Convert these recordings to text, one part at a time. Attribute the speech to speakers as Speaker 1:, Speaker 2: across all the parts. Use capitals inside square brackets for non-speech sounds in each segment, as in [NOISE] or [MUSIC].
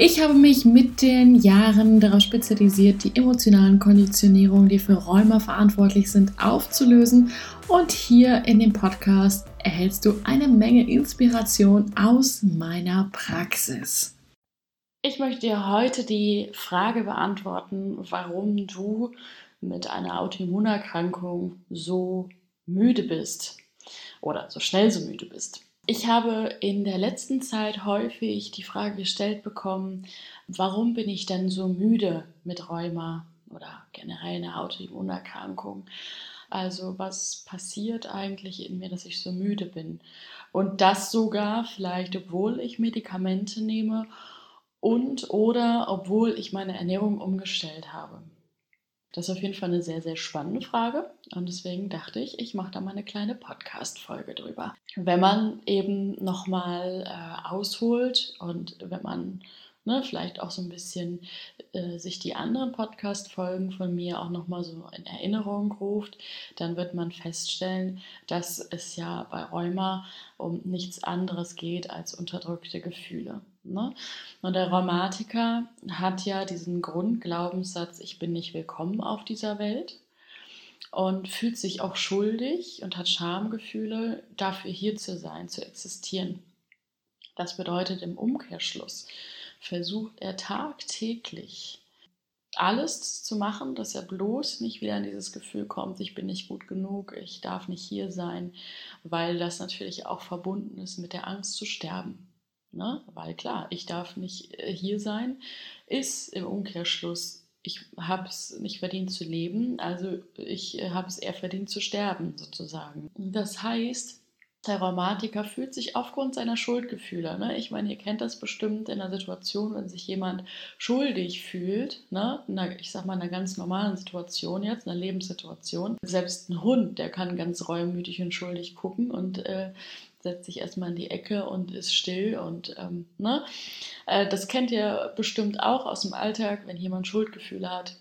Speaker 1: Ich habe mich mit den Jahren darauf spezialisiert, die emotionalen Konditionierungen, die für Rheuma verantwortlich sind, aufzulösen. Und hier in dem Podcast erhältst du eine Menge Inspiration aus meiner Praxis. Ich möchte dir heute die Frage beantworten, warum du mit einer Autoimmunerkrankung so müde bist oder so schnell so müde bist. Ich habe in der letzten Zeit häufig die Frage gestellt bekommen, warum bin ich denn so müde mit Rheuma oder generell einer Autoimmunerkrankung? Also was passiert eigentlich in mir, dass ich so müde bin? Und das sogar vielleicht, obwohl ich Medikamente nehme und oder obwohl ich meine Ernährung umgestellt habe. Das ist auf jeden Fall eine sehr, sehr spannende Frage und deswegen dachte ich, ich mache da mal eine kleine Podcast-Folge drüber. Wenn man eben nochmal äh, ausholt und wenn man ne, vielleicht auch so ein bisschen äh, sich die anderen Podcast-Folgen von mir auch nochmal so in Erinnerung ruft, dann wird man feststellen, dass es ja bei Rheuma um nichts anderes geht als unterdrückte Gefühle. Ne? Und der Rheumatiker hat ja diesen Grundglaubenssatz, ich bin nicht willkommen auf dieser Welt und fühlt sich auch schuldig und hat Schamgefühle, dafür hier zu sein, zu existieren. Das bedeutet im Umkehrschluss, versucht er tagtäglich alles zu machen, dass er bloß nicht wieder in dieses Gefühl kommt, ich bin nicht gut genug, ich darf nicht hier sein, weil das natürlich auch verbunden ist mit der Angst zu sterben. Ne? Weil klar, ich darf nicht äh, hier sein, ist im Umkehrschluss, ich habe es nicht verdient zu leben, also ich äh, habe es eher verdient zu sterben sozusagen. Das heißt, der Rheumatiker fühlt sich aufgrund seiner Schuldgefühle, ne? ich meine, ihr kennt das bestimmt in einer Situation, wenn sich jemand schuldig fühlt, ne? Einer, ich sag mal, in einer ganz normalen Situation jetzt, einer Lebenssituation. Selbst ein Hund, der kann ganz reumütig und schuldig gucken und äh, setzt sich erstmal in die Ecke und ist still und ähm, ne? Äh, das kennt ihr bestimmt auch aus dem Alltag, wenn jemand Schuldgefühle hat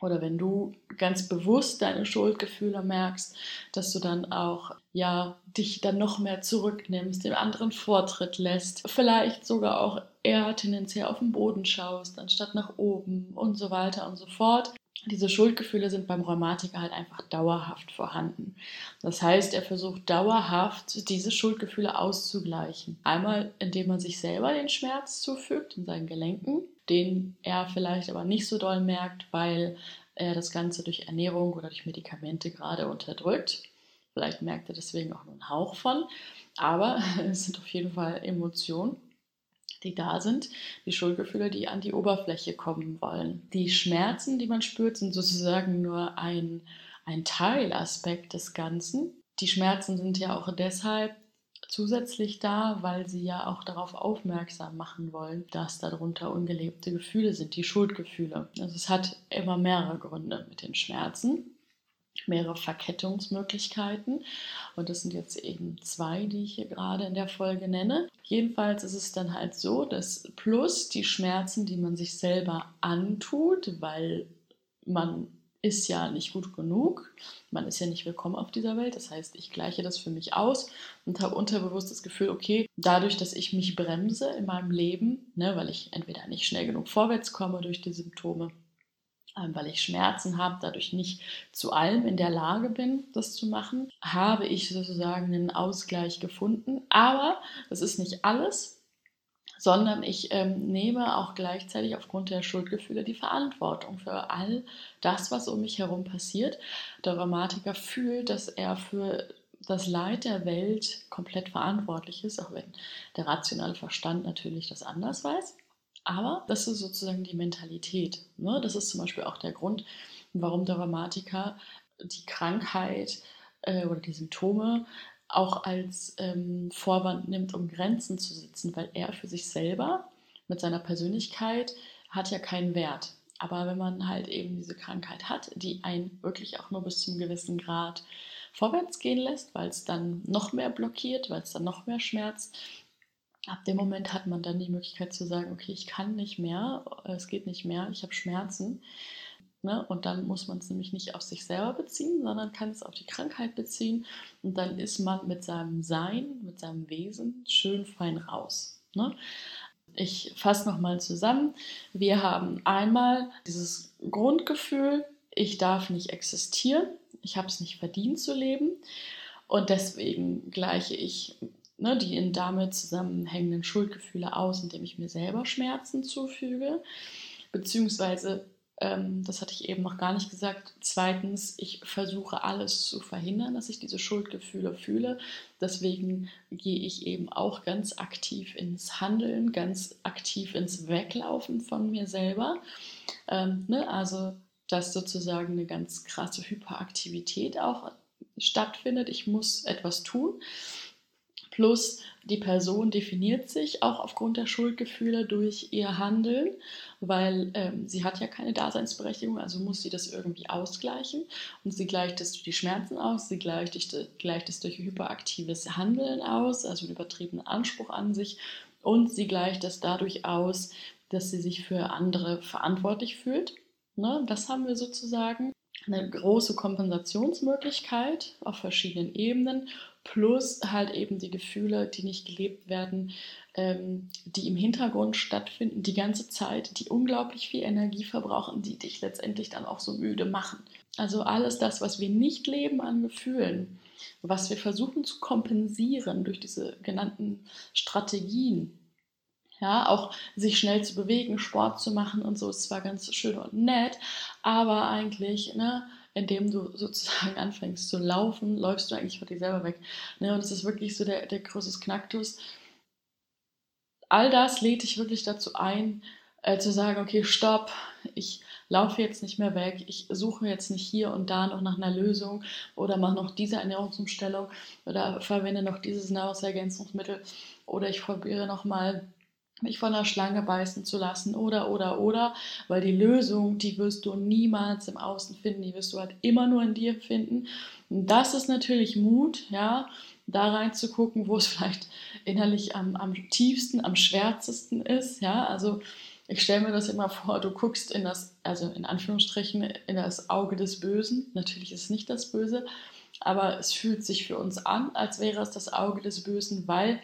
Speaker 1: oder wenn du ganz bewusst deine Schuldgefühle merkst, dass du dann auch ja dich dann noch mehr zurücknimmst, dem anderen Vortritt lässt, vielleicht sogar auch eher tendenziell auf den Boden schaust, anstatt nach oben und so weiter und so fort diese Schuldgefühle sind beim Rheumatiker halt einfach dauerhaft vorhanden. Das heißt, er versucht dauerhaft diese Schuldgefühle auszugleichen. Einmal, indem man sich selber den Schmerz zufügt in seinen Gelenken, den er vielleicht aber nicht so doll merkt, weil er das Ganze durch Ernährung oder durch Medikamente gerade unterdrückt. Vielleicht merkt er deswegen auch nur einen Hauch von, aber [LAUGHS] es sind auf jeden Fall Emotionen die da sind, die Schuldgefühle, die an die Oberfläche kommen wollen. Die Schmerzen, die man spürt, sind sozusagen nur ein, ein Teilaspekt des Ganzen. Die Schmerzen sind ja auch deshalb zusätzlich da, weil sie ja auch darauf aufmerksam machen wollen, dass darunter ungelebte Gefühle sind, die Schuldgefühle. Also es hat immer mehrere Gründe mit den Schmerzen mehrere Verkettungsmöglichkeiten. Und das sind jetzt eben zwei, die ich hier gerade in der Folge nenne. Jedenfalls ist es dann halt so, dass plus die Schmerzen, die man sich selber antut, weil man ist ja nicht gut genug, man ist ja nicht willkommen auf dieser Welt. Das heißt, ich gleiche das für mich aus und habe unterbewusst das Gefühl, okay, dadurch, dass ich mich bremse in meinem Leben, ne, weil ich entweder nicht schnell genug vorwärts komme durch die Symptome ähm, weil ich Schmerzen habe, dadurch nicht zu allem in der Lage bin, das zu machen, habe ich sozusagen einen Ausgleich gefunden. Aber das ist nicht alles, sondern ich ähm, nehme auch gleichzeitig aufgrund der Schuldgefühle die Verantwortung für all das, was um mich herum passiert. Der Dramatiker fühlt, dass er für das Leid der Welt komplett verantwortlich ist, auch wenn der rationale Verstand natürlich das anders weiß. Aber das ist sozusagen die Mentalität. Ne? Das ist zum Beispiel auch der Grund, warum der Rheumatiker die Krankheit äh, oder die Symptome auch als ähm, Vorwand nimmt, um Grenzen zu setzen, weil er für sich selber mit seiner Persönlichkeit hat ja keinen Wert. Aber wenn man halt eben diese Krankheit hat, die einen wirklich auch nur bis zum gewissen Grad vorwärts gehen lässt, weil es dann noch mehr blockiert, weil es dann noch mehr schmerzt, ab dem Moment hat man dann die Möglichkeit zu sagen, okay, ich kann nicht mehr, es geht nicht mehr, ich habe Schmerzen. Ne? Und dann muss man es nämlich nicht auf sich selber beziehen, sondern kann es auf die Krankheit beziehen. Und dann ist man mit seinem Sein, mit seinem Wesen schön fein raus. Ne? Ich fasse nochmal zusammen. Wir haben einmal dieses Grundgefühl, ich darf nicht existieren, ich habe es nicht verdient zu leben. Und deswegen gleiche ich ne, die damit zusammenhängenden Schuldgefühle aus, indem ich mir selber Schmerzen zufüge. Beziehungsweise, ähm, das hatte ich eben noch gar nicht gesagt, zweitens, ich versuche alles zu verhindern, dass ich diese Schuldgefühle fühle. Deswegen gehe ich eben auch ganz aktiv ins Handeln, ganz aktiv ins Weglaufen von mir selber. Ähm, ne, also, dass sozusagen eine ganz krasse Hyperaktivität auch stattfindet. Ich muss etwas tun. Plus die Person definiert sich auch aufgrund der Schuldgefühle durch ihr Handeln, weil ähm, sie hat ja keine Daseinsberechtigung, also muss sie das irgendwie ausgleichen. Und sie gleicht es durch die Schmerzen aus, sie gleicht, gleicht es durch hyperaktives Handeln aus, also einen übertriebenen Anspruch an sich. Und sie gleicht es dadurch aus, dass sie sich für andere verantwortlich fühlt. Ne? Das haben wir sozusagen eine große Kompensationsmöglichkeit auf verschiedenen Ebenen plus halt eben die Gefühle, die nicht gelebt werden, ähm, die im Hintergrund stattfinden, die ganze Zeit, die unglaublich viel Energie verbrauchen, die dich letztendlich dann auch so müde machen. Also alles das, was wir nicht leben an Gefühlen, was wir versuchen zu kompensieren durch diese genannten Strategien, ja, auch sich schnell zu bewegen, Sport zu machen und so ist zwar ganz schön und nett, aber eigentlich, ne, indem du sozusagen [LAUGHS] anfängst zu laufen, läufst du eigentlich vor dir selber weg. Ne? Und es ist wirklich so der, der größte Knacktus. All das lädt dich wirklich dazu ein, äh, zu sagen, okay, stopp, ich laufe jetzt nicht mehr weg, ich suche jetzt nicht hier und da noch nach einer Lösung oder mache noch diese Ernährungsumstellung oder verwende noch dieses Nahrungsergänzungsmittel oder ich probiere nochmal mich von der Schlange beißen zu lassen oder, oder, oder, weil die Lösung, die wirst du niemals im Außen finden, die wirst du halt immer nur in dir finden. Und das ist natürlich Mut, ja, da reinzugucken, wo es vielleicht innerlich am, am tiefsten, am schwärzesten ist, ja, also ich stelle mir das immer vor, du guckst in das, also in Anführungsstrichen, in das Auge des Bösen. Natürlich ist es nicht das Böse, aber es fühlt sich für uns an, als wäre es das Auge des Bösen, weil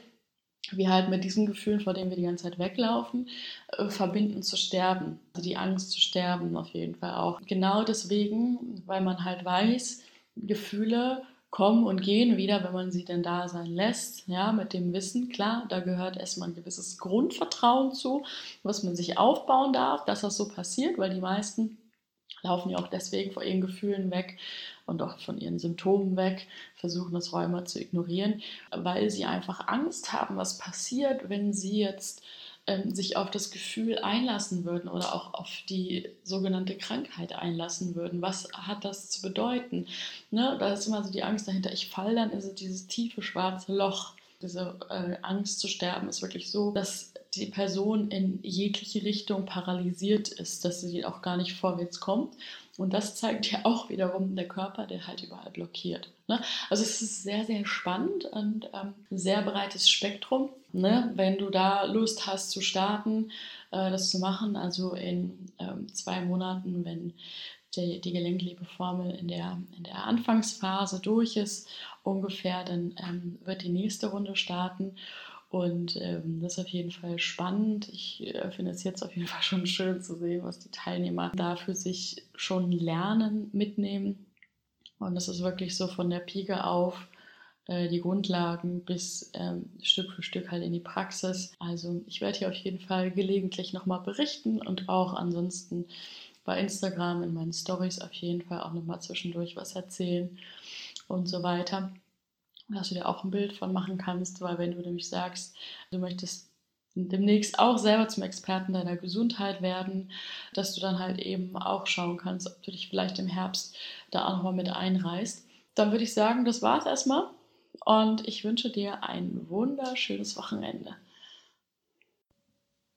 Speaker 1: wir halt mit diesen Gefühlen, vor denen wir die ganze Zeit weglaufen, äh, verbinden zu sterben. Also die Angst zu sterben auf jeden Fall auch. Genau deswegen, weil man halt weiß, Gefühle kommen und gehen wieder, wenn man sie denn da sein lässt. Ja, mit dem Wissen, klar, da gehört erstmal ein gewisses Grundvertrauen zu, was man sich aufbauen darf, dass das so passiert, weil die meisten laufen ja auch deswegen vor ihren Gefühlen weg und auch von ihren Symptomen weg, versuchen das Rheuma zu ignorieren, weil sie einfach Angst haben, was passiert, wenn sie jetzt ähm, sich auf das Gefühl einlassen würden oder auch auf die sogenannte Krankheit einlassen würden. Was hat das zu bedeuten? Ne? Da ist immer so die Angst dahinter, ich falle dann in so dieses tiefe schwarze Loch. Diese äh, Angst zu sterben ist wirklich so, dass die Person in jegliche Richtung paralysiert ist, dass sie auch gar nicht vorwärts kommt. Und das zeigt ja auch wiederum der Körper, der halt überall blockiert. Ne? Also es ist sehr, sehr spannend und ähm, sehr breites Spektrum. Ne? Wenn du da Lust hast zu starten, äh, das zu machen, also in ähm, zwei Monaten, wenn die, die Gelenklebeformel in der, in der Anfangsphase durch ist, ungefähr, dann ähm, wird die nächste Runde starten. Und ähm, das ist auf jeden Fall spannend. Ich äh, finde es jetzt auf jeden Fall schon schön zu sehen, was die Teilnehmer da für sich schon lernen, mitnehmen. Und das ist wirklich so von der Pike auf äh, die Grundlagen bis ähm, Stück für Stück halt in die Praxis. Also ich werde hier auf jeden Fall gelegentlich nochmal berichten und auch ansonsten bei Instagram in meinen Stories auf jeden Fall auch nochmal zwischendurch was erzählen und so weiter dass du dir auch ein Bild von machen kannst, weil wenn du nämlich sagst, du möchtest demnächst auch selber zum Experten deiner Gesundheit werden, dass du dann halt eben auch schauen kannst, ob du dich vielleicht im Herbst da auch nochmal mit einreißt. Dann würde ich sagen, das war's erstmal und ich wünsche dir ein wunderschönes Wochenende.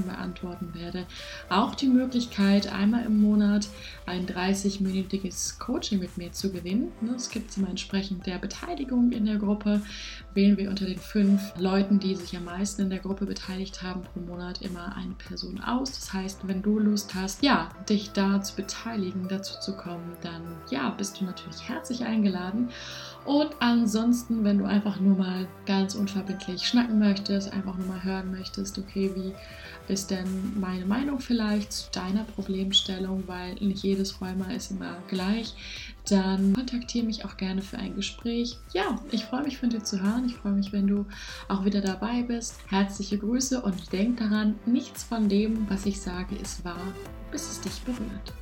Speaker 1: Fragen beantworten werde. Auch die Möglichkeit, einmal im Monat ein 30-minütiges Coaching mit mir zu gewinnen. Es gibt immer entsprechend der Beteiligung in der Gruppe. Wählen wir unter den fünf Leuten, die sich am meisten in der Gruppe beteiligt haben, pro Monat immer eine Person aus. Das heißt, wenn du Lust hast, ja, dich da zu beteiligen, dazu zu kommen, dann ja, bist du natürlich herzlich eingeladen. Und ansonsten, wenn du einfach nur mal ganz unverbindlich schnacken möchtest, einfach nur mal hören möchtest, okay, wie ist denn meine Meinung vielleicht zu deiner Problemstellung, weil nicht jedes Rheuma ist immer gleich, dann kontaktiere mich auch gerne für ein Gespräch. Ja, ich freue mich von dir zu hören. Ich freue mich, wenn du auch wieder dabei bist. Herzliche Grüße und denk daran, nichts von dem, was ich sage, ist wahr, bis es dich berührt.